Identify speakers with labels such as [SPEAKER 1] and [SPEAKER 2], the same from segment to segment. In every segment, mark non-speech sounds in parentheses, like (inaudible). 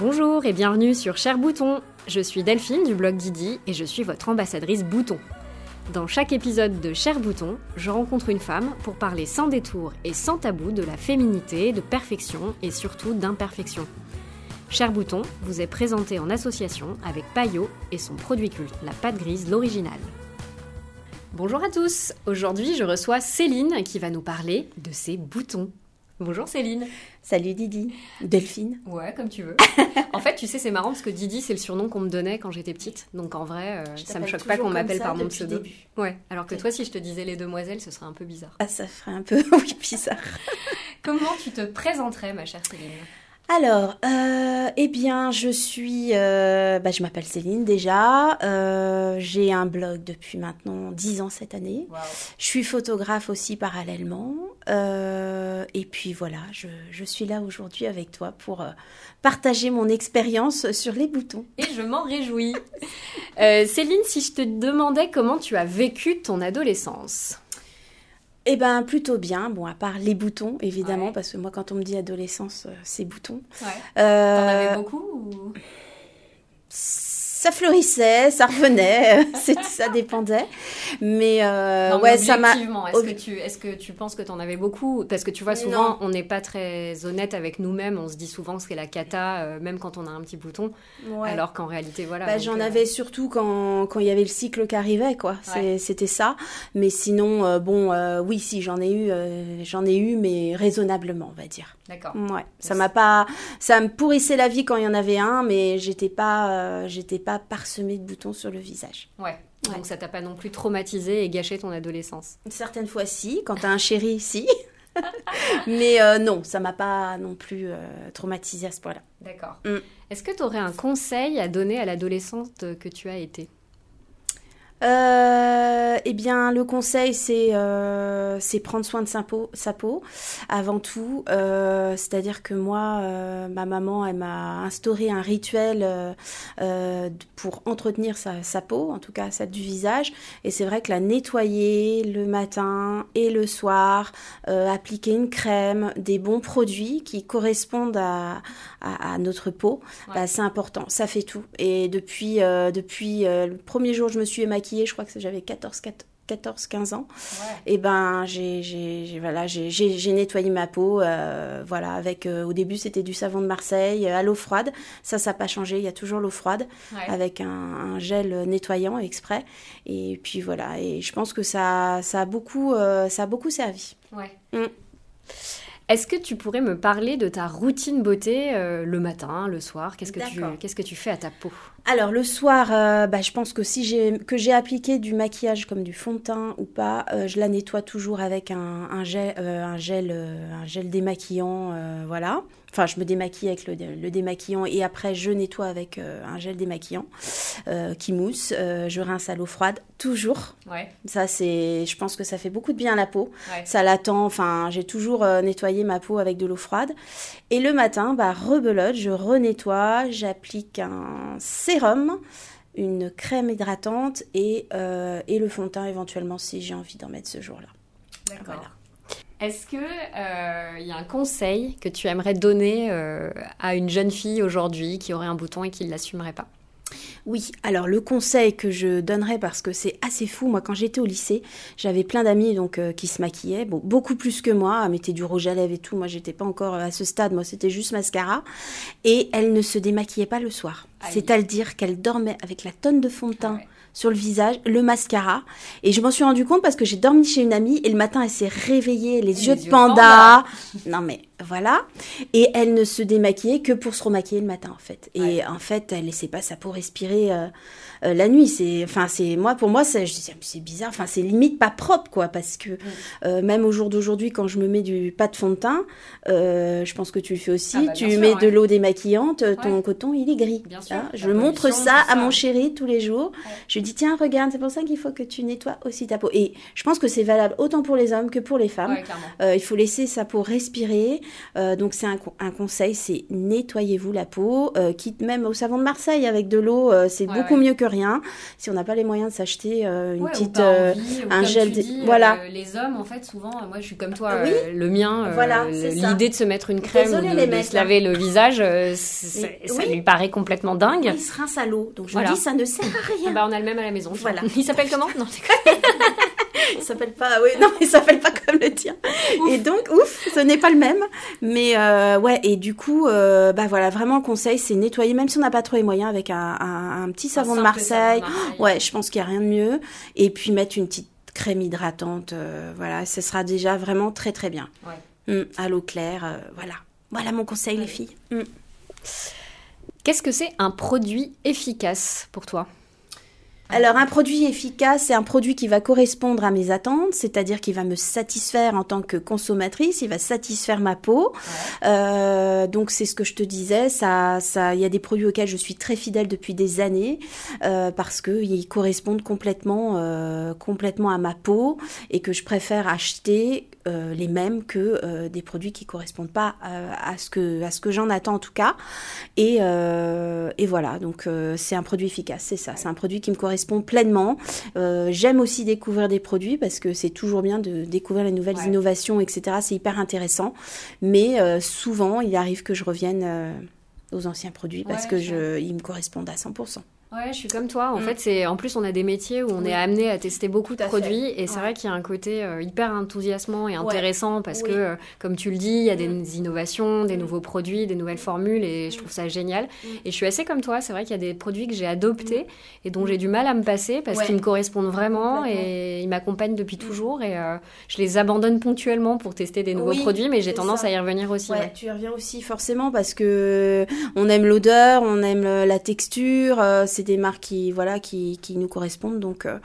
[SPEAKER 1] Bonjour et bienvenue sur Cher Bouton. Je suis Delphine du blog Didi et je suis votre ambassadrice Bouton. Dans chaque épisode de Cher Bouton, je rencontre une femme pour parler sans détour et sans tabou de la féminité, de perfection et surtout d'imperfection. Cher Bouton vous est présenté en association avec Payot et son produit culte, la pâte grise, l'original. Bonjour à tous, aujourd'hui je reçois Céline qui va nous parler de ses boutons. Bonjour Céline.
[SPEAKER 2] Salut Didi. Delphine.
[SPEAKER 1] Ouais, comme tu veux. (laughs) en fait, tu sais, c'est marrant parce que Didi, c'est le surnom qu'on me donnait quand j'étais petite. Donc en vrai, euh, ça me choque pas qu'on m'appelle par mon pseudo. Ouais, alors que toi, si je te disais les demoiselles, ce serait un peu bizarre.
[SPEAKER 2] Ah, ça ferait un peu, (laughs) oui, bizarre.
[SPEAKER 1] Comment tu te présenterais, ma chère Céline?
[SPEAKER 2] Alors, euh, eh bien, je suis, euh, bah, je m'appelle Céline déjà. Euh, j'ai un blog depuis maintenant 10 ans cette année. Je suis photographe aussi parallèlement. et puis voilà, je, je suis là aujourd'hui avec toi pour partager mon expérience sur les boutons.
[SPEAKER 1] Et je m'en réjouis. Céline, si je te demandais comment tu as vécu ton adolescence?
[SPEAKER 2] Eh ben plutôt bien, bon à part les boutons évidemment, parce que moi quand on me dit adolescence, euh, c'est boutons.
[SPEAKER 1] Ouais. Euh, T'en avais beaucoup ou?
[SPEAKER 2] Ça fleurissait, ça revenait, (laughs) ça dépendait. Mais euh, ouais, ça m'a.
[SPEAKER 1] Est-ce que tu, est-ce que tu penses que tu en avais beaucoup? Parce que tu vois, souvent, on n'est pas très honnête avec nous-mêmes. On se dit souvent que c'est la cata, euh, même quand on a un petit bouton. Alors qu'en réalité, voilà.
[SPEAKER 2] Bah, j'en euh, avais surtout quand quand il y avait le cycle qui arrivait, quoi. C'était ça. Mais sinon, bon, oui, si j'en ai eu, j'en ai eu, mais raisonnablement, on va dire.
[SPEAKER 1] D'accord.
[SPEAKER 2] Ouais. Ça m'a pas, ça me pourrissait la vie quand il y en avait un, mais j'étais pas, j'étais pas parsemé de boutons sur le visage.
[SPEAKER 1] Ouais. Donc ça t'a pas non plus traumatisé et gâché ton adolescence
[SPEAKER 2] Certaines fois si, quand t'as un chéri, si. (laughs) Mais euh, non, ça m'a pas non plus euh, traumatisé à ce point-là.
[SPEAKER 1] D'accord. Mm. Est-ce que tu aurais un conseil à donner à l'adolescente que tu as été?
[SPEAKER 2] Euh, eh bien, le conseil, c'est euh, prendre soin de sa peau, sa peau avant tout. Euh, C'est-à-dire que moi, euh, ma maman, elle m'a instauré un rituel euh, pour entretenir sa, sa, peau, en tout cas celle du visage. Et c'est vrai que la nettoyer le matin et le soir, appliquer une crème, des bons produits qui correspondent à, à, à notre peau, bah, c'est important. Ça fait tout. Et depuis, depuis le premier jour, je me suis je crois que j'avais 14, 14 15 ans. Et ben j'ai voilà j'ai nettoyé ma peau euh, voilà avec euh, au début c'était du savon de Marseille à l'eau froide. Ça ça n'a pas changé. Il y a toujours l'eau froide avec un, gel nettoyant exprès. Et puis voilà. Et je pense que ça ça a beaucoup euh, ça a beaucoup servi.
[SPEAKER 1] Ouais. Mm. Est-ce que tu pourrais me parler de ta routine beauté euh, le matin, le soir? Qu'est-ce que tu qu'est-ce que tu fais à ta peau?
[SPEAKER 2] Alors le soir, euh, bah, je pense que si j'ai que j'ai appliqué du maquillage comme du fond de teint ou pas, euh, je la nettoie toujours avec un, gel un gel un gel démaquillant, voilà. Enfin, je me démaquille avec le, démaquillant et après je nettoie avec un gel démaquillant qui mousse. je rince à l'eau froide toujours.
[SPEAKER 1] Ouais.
[SPEAKER 2] Ça c'est, je pense que ça fait beaucoup de bien à la peau. Ça l'attend. Enfin, j'ai toujours nettoyé ma peau avec de l'eau froide. Et le matin, bah, rebelote, je renettoie, j'applique un sérum, une crème hydratante et, euh, et le fond de teint éventuellement si j'ai envie d'en mettre ce jour-là.
[SPEAKER 1] D'accord. Est-ce que il euh, y a un conseil que tu aimerais donner euh, à une jeune fille aujourd'hui qui aurait un bouton et qui ne l'assumerait pas?
[SPEAKER 2] Oui, alors le conseil que je donnerais, parce que c'est assez fou, moi quand j'étais au lycée, j'avais plein d'amis donc euh, qui se maquillaient, bon, beaucoup plus que moi, mettaient du rouge à lèvres et tout, moi j'étais pas encore à ce stade, moi c'était juste mascara, et elles ne se démaquillaient pas le soir. C'est à dire qu'elles dormaient avec la tonne de fond de teint. Ah sur le visage, le mascara. Et je m'en suis rendu compte parce que j'ai dormi chez une amie et le matin elle s'est réveillée, les, yeux de panda. Non mais voilà. Et elle ne se démaquillait que pour se remaquiller le matin en fait. Et en fait, elle laissait pas sa peau respirer. Euh, euh, la nuit. C'est, enfin, c'est moi pour moi, c'est, c'est bizarre. Enfin, c'est limite pas propre, quoi, parce que euh, même au jour d'aujourd'hui, quand je me mets du pas de fond de teint, je pense que tu le fais aussi. Ah bah, tu mets de l'eau démaquillante, ton coton il est gris. Hein. je montre ça à mon chéri tous les jours. Je lui dis tiens regarde, c'est pour ça qu'il faut que tu nettoies aussi ta peau. Et je pense que c'est valable autant pour les hommes que pour les femmes. il faut laisser sa peau respirer. Euh, donc c'est un, un, conseil, c'est nettoyez-vous la peau. Euh, quitte même au savon de Marseille avec de l'eau, euh, c'est beaucoup mieux que rien. Si on n'a pas les moyens de s'acheter une petite
[SPEAKER 1] un gel, voilà. les hommes en fait souvent, moi je suis comme toi, le mien, voilà, l'idée de se mettre une crème, de, se laver le visage, ça lui paraît complètement dingue.
[SPEAKER 2] Il se rince à l'eau, donc je me dis ça ne sert à rien. (laughs)
[SPEAKER 1] bah, on a le même à la maison. Voilà. Il s'appelle comment? Non, (laughs)
[SPEAKER 2] il s'appelle pas, oui, non, il s'appelle pas comme le tien. Et donc, ouf, ce n'est pas le même. Mais euh, ouais, et du coup, euh, bah voilà, vraiment le conseil, c'est nettoyer, même si on n'a pas trop les moyens, avec un, un, petit savon de Marseille. Ouais, je pense qu'il n'y a rien de mieux. Et puis mettre une petite crème hydratante, euh, voilà, ce sera déjà vraiment très très bien. Ouais. Hum, à l'eau claire, voilà. Voilà mon conseil, les filles. Hum.
[SPEAKER 1] Qu'est-ce que c'est un produit efficace pour toi?
[SPEAKER 2] Alors un produit efficace, c'est un produit qui va correspondre à mes attentes, c'est-à-dire qui va me satisfaire en tant que consommatrice, il va satisfaire ma peau. Euh, donc c'est ce que je te disais, ça, ça, il y a des produits auxquels je suis très fidèle depuis des années euh, parce que ils correspondent complètement, euh, complètement à ma peau et que je préfère acheter euh, les mêmes que euh, des produits qui correspondent pas euh, à ce que à ce que j'en attends en tout cas. Et, et voilà. Donc c'est un produit efficace c'est ça. C'est un produit qui me correspond pleinement. J'aime aussi découvrir des produits parce que c'est toujours bien de découvrir les nouvelles innovations etc c'est hyper intéressant. Mais souvent il arrive que je revienne aux anciens produits parce que je, ils me correspondent à 100%.
[SPEAKER 1] Ouais, je suis comme toi. En mm. fait, c'est en plus on a des métiers où on est amené à tester beaucoup de produits et c'est vrai qu'il y a un côté euh, hyper enthousiasmant et intéressant parce que, euh, comme tu le dis, il y a des mm. innovations, des mm. nouveaux produits, des nouvelles formules et je trouve ça génial. Et je suis assez comme toi. C'est vrai qu'il y a des produits que j'ai adoptés et dont j'ai du mal à me passer parce qu'ils me correspondent vraiment et ils m'accompagnent depuis toujours et euh, je les abandonne ponctuellement pour tester des nouveaux produits, mais j'ai tendance à y revenir aussi.
[SPEAKER 2] Ouais, tu y reviens aussi forcément parce que on aime l'odeur, on aime la texture c'est des marques qui, voilà, qui, nous correspondent. Donc, euh,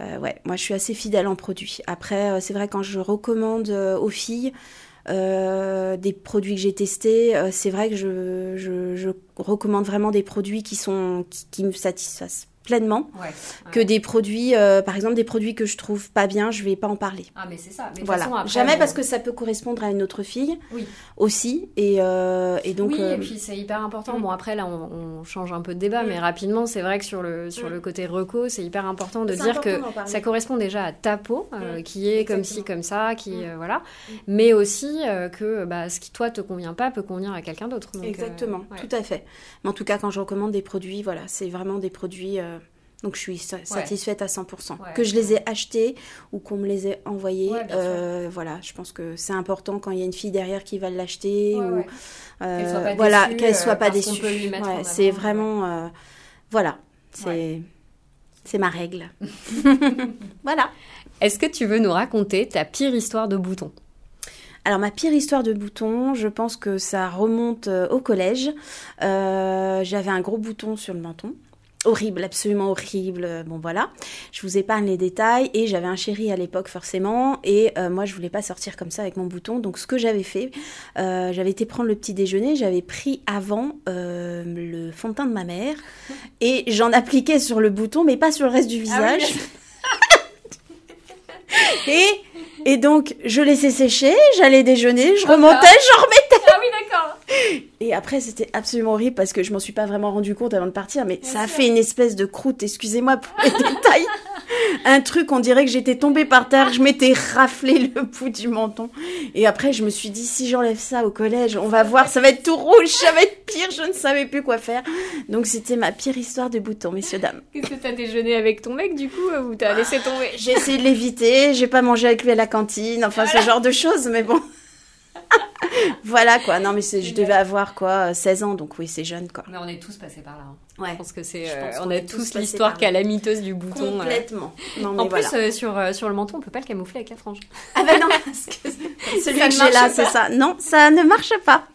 [SPEAKER 2] euh, ouais, moi, je suis assez fidèle en produits. Après, euh, c'est vrai, quand je recommande aux filles, des produits que j'ai testés, c'est vrai que je, je, je, recommande vraiment des produits qui, sont, qui me satisfassent pleinement que des produits euh, par exemple des produits que je trouve pas bien je vais pas en parler.
[SPEAKER 1] Ah mais c'est ça. Mais
[SPEAKER 2] voilà. façon, jamais parce que ça peut correspondre à une autre fille oui. aussi et, euh, et donc
[SPEAKER 1] oui et euh, puis c'est hyper important. Bon après là on, change un peu de débat mais rapidement c'est vrai que sur le sur le côté reco c'est hyper important de dire que ça correspond déjà à ta peau qui est comme ci comme ça qui voilà. Mais aussi que bah, ce qui toi te convient pas peut convenir à quelqu'un d'autre.
[SPEAKER 2] Exactement tout à fait. Mais en tout cas quand je recommande des produits voilà c'est vraiment des produits donc je suis satisfaite à 100%. que je les ai achetés ou qu'on me les ait envoyés, euh, voilà, je pense que c'est important quand il y a une fille derrière qui va l'acheter ou euh, voilà, qu'elle soit pas déçue. c'est vraiment, euh, voilà, c'est c'est ma règle. (laughs) voilà.
[SPEAKER 1] Est-ce que tu veux nous raconter ta pire histoire de bouton?
[SPEAKER 2] Alors ma pire histoire de bouton, je pense que ça remonte au collège. J'avais un gros bouton sur le menton horrible, absolument horrible. Bon voilà, je vous épargne les détails et j'avais un chéri à l'époque forcément et euh, moi je voulais pas sortir comme ça avec mon bouton. Donc ce que j'avais fait, euh, j'avais été prendre le petit déjeuner, j'avais pris avant euh, le fond de teint de ma mère et j'en appliquais sur le bouton mais pas sur le reste du ah visage. (laughs) et et donc, je laissais sécher, j'allais déjeuner, je remontais, je remettais.
[SPEAKER 1] Ah oui, d'accord.
[SPEAKER 2] Et après, c'était absolument horrible parce que je m'en suis pas vraiment rendu compte avant de partir, mais ça a fait une espèce de croûte, excusez-moi pour les (laughs) détails. Un truc, on dirait que j'étais tombée par terre, je m'étais raflé le (laughs) bout du menton. Et après, je me suis dit, si j'enlève ça au collège, on va voir, ça va être tout rouge, ça va être pire, je ne savais plus quoi faire. Donc, c'était ma pire histoire de bouton, messieurs, dames.
[SPEAKER 1] Qu'est-ce que t'as déjeuné avec ton mec, du coup, ou t'as laissé tomber?
[SPEAKER 2] J'ai essayé de l'éviter, j'ai pas mangé avec lui à la cantine, enfin, ce genre de choses, mais bon. (laughs) voilà quoi. Non mais je devais avoir quoi 16 ans donc oui c'est jeune quoi.
[SPEAKER 1] Mais on est tous passés par là. Hein. Ouais. Je pense que c'est euh, on, a tous l'histoire calamiteuse du bouton.
[SPEAKER 2] Euh. Complètement.
[SPEAKER 1] en plus euh, sur sur le menton on peut pas le camoufler avec la frange.
[SPEAKER 2] Ah ben non (laughs) parce que celui que j'ai là c'est ça. Non ça ne marche pas.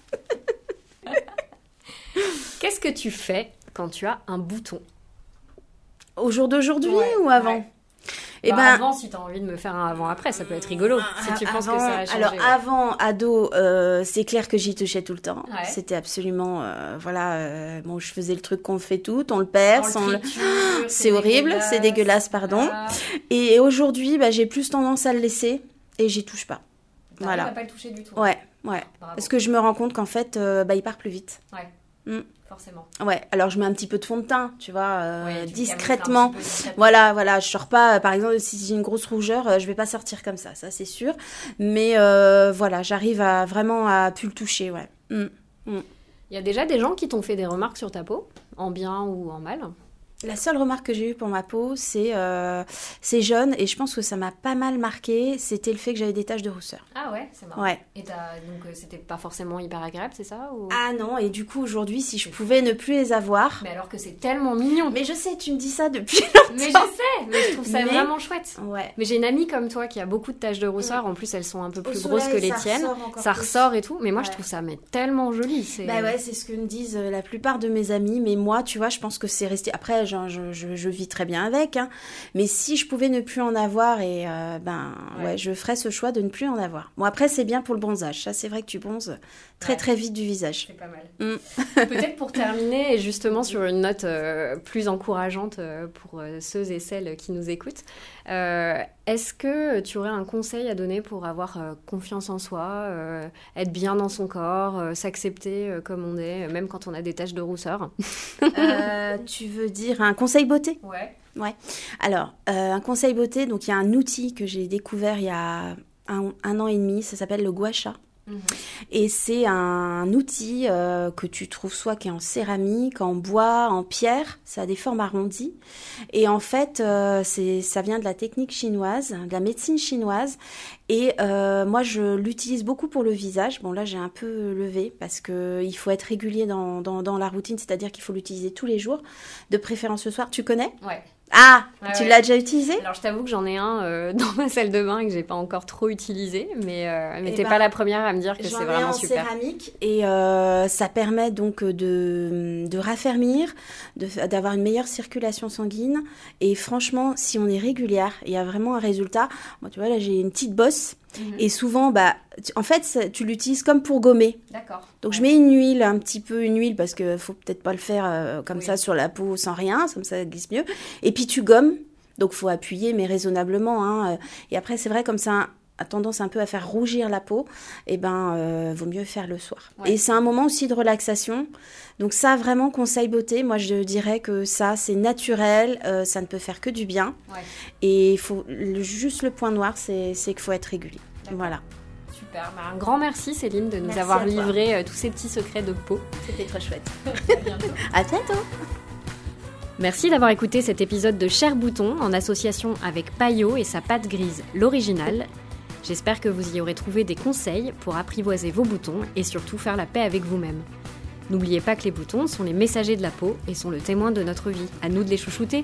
[SPEAKER 2] (laughs)
[SPEAKER 1] Qu'est-ce que tu fais quand tu as un bouton?
[SPEAKER 2] Au jour d'aujourd'hui ou avant?
[SPEAKER 1] Et bah, ben, avant, si tu as envie de me faire un avant-après, ça peut être rigolo. Si tu penses que ça a changé.
[SPEAKER 2] Alors, avant, ado, euh, c'est clair que j'y touchais tout le temps. C'était absolument. Euh, voilà. Euh, bon, je faisais le truc qu'on fait tout, on le perce. On le... (gasps) c'est horrible, c'est dégueulasse, pardon. Et aujourd'hui, bah, j'ai plus tendance à le laisser et j'y touche pas. Voilà.
[SPEAKER 1] pas le toucher du tout.
[SPEAKER 2] Ouais, ouais.
[SPEAKER 1] Bravo.
[SPEAKER 2] Parce que je me rends compte qu'en fait, bah, il part plus vite.
[SPEAKER 1] Ouais.
[SPEAKER 2] Mm.
[SPEAKER 1] Forcément.
[SPEAKER 2] Ouais, alors je mets un petit peu de fond de teint, tu vois, euh,
[SPEAKER 1] Ouais, tu le
[SPEAKER 2] discrètement.
[SPEAKER 1] peu.
[SPEAKER 2] Voilà, voilà, je sors pas, euh, par exemple, si j'ai une grosse rougeur, euh, je vais pas sortir comme ça, ça c'est sûr. Mais euh, voilà, j'arrive à vraiment à plus le toucher, ouais. Mm.
[SPEAKER 1] Il y a déjà des gens qui t'ont fait des remarques sur ta peau, en bien ou en mal?
[SPEAKER 2] La seule remarque que j'ai eue pour ma peau, c'est euh, c'est jaune, et je pense que ça m'a pas mal marqué, c'était le fait que j'avais des taches de rousseur.
[SPEAKER 1] Ah ouais, c'est marrant.
[SPEAKER 2] Ouais.
[SPEAKER 1] Et donc euh, c'était pas forcément hyper agréable, c'est ça ou...
[SPEAKER 2] Ah non, et du coup aujourd'hui, si je pouvais ne plus les avoir.
[SPEAKER 1] Mais alors que c'est tellement mignon.
[SPEAKER 2] Mais je sais, tu me dis ça depuis.
[SPEAKER 1] Mais je sais, mais je trouve ça
[SPEAKER 2] Mais-
[SPEAKER 1] vraiment chouette.
[SPEAKER 2] Ouais.
[SPEAKER 1] Mais j'ai une amie comme toi qui a beaucoup de taches de rousseur. En plus, elles sont un peu plus
[SPEAKER 2] soleil,
[SPEAKER 1] grosses que les
[SPEAKER 2] ça
[SPEAKER 1] tiennes.
[SPEAKER 2] ressort
[SPEAKER 1] Ça
[SPEAKER 2] plus.
[SPEAKER 1] ressort et tout. Mais moi, je trouve ça mais tellement joli. C'est...
[SPEAKER 2] Bah ouais, c'est ce que me disent euh, la plupart de mes amis, mais moi, tu vois, je pense que c'est resté. Après, je, je, je, je vis très bien avec, hein. mais si je pouvais ne plus en avoir, et euh, ben
[SPEAKER 1] Ouais.
[SPEAKER 2] ouais. je ferais ce choix de ne plus en avoir. Bon, après, c'est bien pour le bronzage. Ça, c'est vrai que tu bronzes très
[SPEAKER 1] Ouais.
[SPEAKER 2] très vite du visage.
[SPEAKER 1] C'est pas mal.
[SPEAKER 2] Mm. (laughs)
[SPEAKER 1] Peut-être pour terminer, et justement sur une note euh, plus encourageante euh, pour ceux et celles qui nous écoutent, euh, est-ce que tu aurais un conseil à donner pour avoir euh, confiance en soi, euh, être bien dans son corps, s'accepter comme on est, même quand on a des taches de rousseur?
[SPEAKER 2] Tu veux dire un conseil beauté?
[SPEAKER 1] Ouais.
[SPEAKER 2] Alors, un conseil beauté, donc il y a un outil que j'ai découvert il y a un, un an et demi, ça s'appelle le gua
[SPEAKER 1] Mhm.
[SPEAKER 2] Et c'est un outil euh, que tu trouves soit qui est en céramique, en bois, en pierre, ça a des formes arrondies. Et en fait, euh, ça vient de la technique chinoise, de la médecine chinoise. Et euh, moi, je l'utilise beaucoup pour le visage. Bon, là, j'ai un peu levé parce que il faut être régulier dans, dans, dans la routine, c'est-à-dire qu'il faut l'utiliser tous les jours, de préférence ce soir. Tu connais?
[SPEAKER 1] Ouais.
[SPEAKER 2] Ah,
[SPEAKER 1] Ouais,
[SPEAKER 2] tu
[SPEAKER 1] ouais.
[SPEAKER 2] l'as déjà utilisé?
[SPEAKER 1] Alors je t'avoue que j'en ai un euh, (laughs) dans ma salle de bain et que j'ai pas encore trop utilisé, mais, euh, mais
[SPEAKER 2] Eh
[SPEAKER 1] t'es
[SPEAKER 2] ben,
[SPEAKER 1] pas la première à me dire que
[SPEAKER 2] J'en
[SPEAKER 1] c'est
[SPEAKER 2] ai
[SPEAKER 1] vraiment
[SPEAKER 2] en
[SPEAKER 1] super.
[SPEAKER 2] céramique et euh, ça permet donc de, de raffermir, de- d'avoir une meilleure circulation sanguine. Et franchement, si on est régulière, il y a vraiment un résultat. Moi, tu vois, là, j'ai une petite bosse
[SPEAKER 1] Mhm.
[SPEAKER 2] et souvent, bah, tu- en fait, ça- tu l'utilises comme pour gommer.
[SPEAKER 1] D'accord.
[SPEAKER 2] Donc, je mets une huile, un petit peu une huile parce que faut peut-être pas le faire euh, comme
[SPEAKER 1] Oui.
[SPEAKER 2] ça sur la peau sans rien, comme ça, ça glisse mieux. Et puis, tu gommes. Donc, faut appuyer, mais raisonnablement. hein. Et après, c'est vrai, comme ça a tendance un peu à faire rougir la peau, et ben, euh, vaut mieux faire le soir.
[SPEAKER 1] Ouais.
[SPEAKER 2] Et c'est un moment aussi de relaxation. Donc, ça, vraiment, conseil beauté, moi, je dirais que ça, c'est naturel, euh, ça ne peut faire que du bien.
[SPEAKER 1] Ouais.
[SPEAKER 2] Et il faut, le- juste le point noir, c'est c'est qu'il faut être régulier. Voilà.
[SPEAKER 1] Super. Bah, un grand merci Céline de nous
[SPEAKER 2] Merci
[SPEAKER 1] avoir livré euh, tous ces petits secrets de peau.
[SPEAKER 2] C'était très chouette. (laughs)
[SPEAKER 1] À bientôt. (laughs)
[SPEAKER 2] À bientôt.
[SPEAKER 1] Merci d'avoir écouté cet épisode de Cher Bouton en association avec Payot et sa pâte grise, l'original. J'espère que vous y aurez trouvé des conseils pour apprivoiser vos boutons et surtout faire la paix avec vous-même. N'oubliez pas que les boutons sont les messagers de la peau et sont le témoin de notre vie. À nous de les chouchouter.